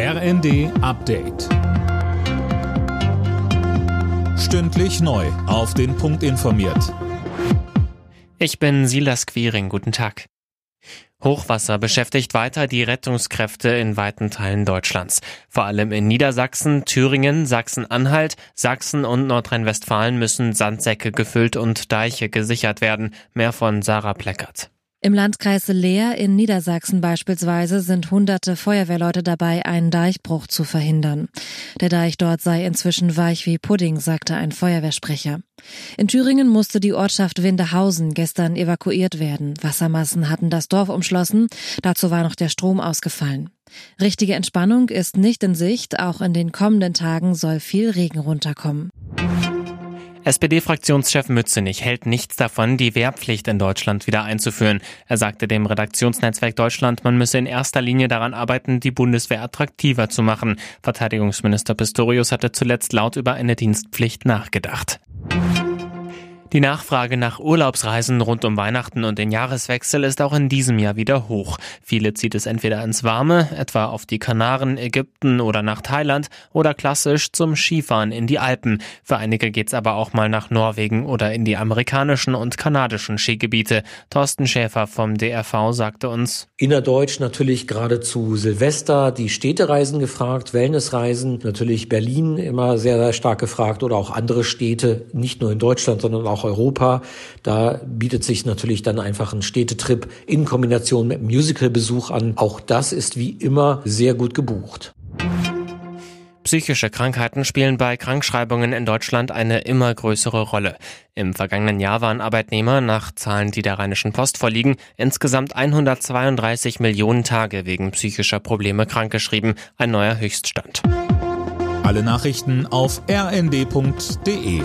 RND Update. Stündlich neu. Auf den Punkt informiert. Ich bin Silas Quiring. Guten Tag. Hochwasser beschäftigt weiter die Rettungskräfte in weiten Teilen Deutschlands. Vor allem in Niedersachsen, Thüringen, Sachsen-Anhalt, Sachsen und Nordrhein-Westfalen müssen Sandsäcke gefüllt und Deiche gesichert werden. Mehr von Sarah Pleckert. Im Landkreis Leer in Niedersachsen beispielsweise sind hunderte Feuerwehrleute dabei, einen Deichbruch zu verhindern. Der Deich dort sei inzwischen weich wie Pudding, sagte ein Feuerwehrsprecher. In Thüringen musste die Ortschaft Windehausen gestern evakuiert werden. Wassermassen hatten das Dorf umschlossen. Dazu war noch der Strom ausgefallen. Richtige Entspannung ist nicht in Sicht. Auch in den kommenden Tagen soll viel Regen runterkommen. SPD-Fraktionschef Mützenich hält nichts davon, die Wehrpflicht in Deutschland wieder einzuführen. Er sagte dem Redaktionsnetzwerk Deutschland, man müsse in erster Linie daran arbeiten, die Bundeswehr attraktiver zu machen. Verteidigungsminister Pistorius hatte zuletzt laut über eine Dienstpflicht nachgedacht. Die Nachfrage nach Urlaubsreisen rund um Weihnachten und den Jahreswechsel ist auch in diesem Jahr wieder hoch. Viele zieht es entweder ins Warme, etwa auf die Kanaren, Ägypten oder nach Thailand, oder klassisch zum Skifahren in die Alpen. Für einige geht's aber auch mal nach Norwegen oder in die amerikanischen und kanadischen Skigebiete. Thorsten Schäfer vom DRV sagte uns, Innerdeutsch natürlich gerade zu Silvester die Städtereisen gefragt, Wellnessreisen, natürlich Berlin immer sehr, sehr stark gefragt oder auch andere Städte, nicht nur in Deutschland, sondern auch Europa. Da bietet sich natürlich dann einfach ein Städtetrip in Kombination mit Musicalbesuch an. Auch das ist wie immer sehr gut gebucht. Psychische Krankheiten spielen bei Krankschreibungen in Deutschland eine immer größere Rolle. Im vergangenen Jahr waren Arbeitnehmer nach Zahlen, die der Rheinischen Post vorliegen, insgesamt 132 Millionen Tage wegen psychischer Probleme krankgeschrieben, ein neuer Höchststand. Alle Nachrichten auf rnd.de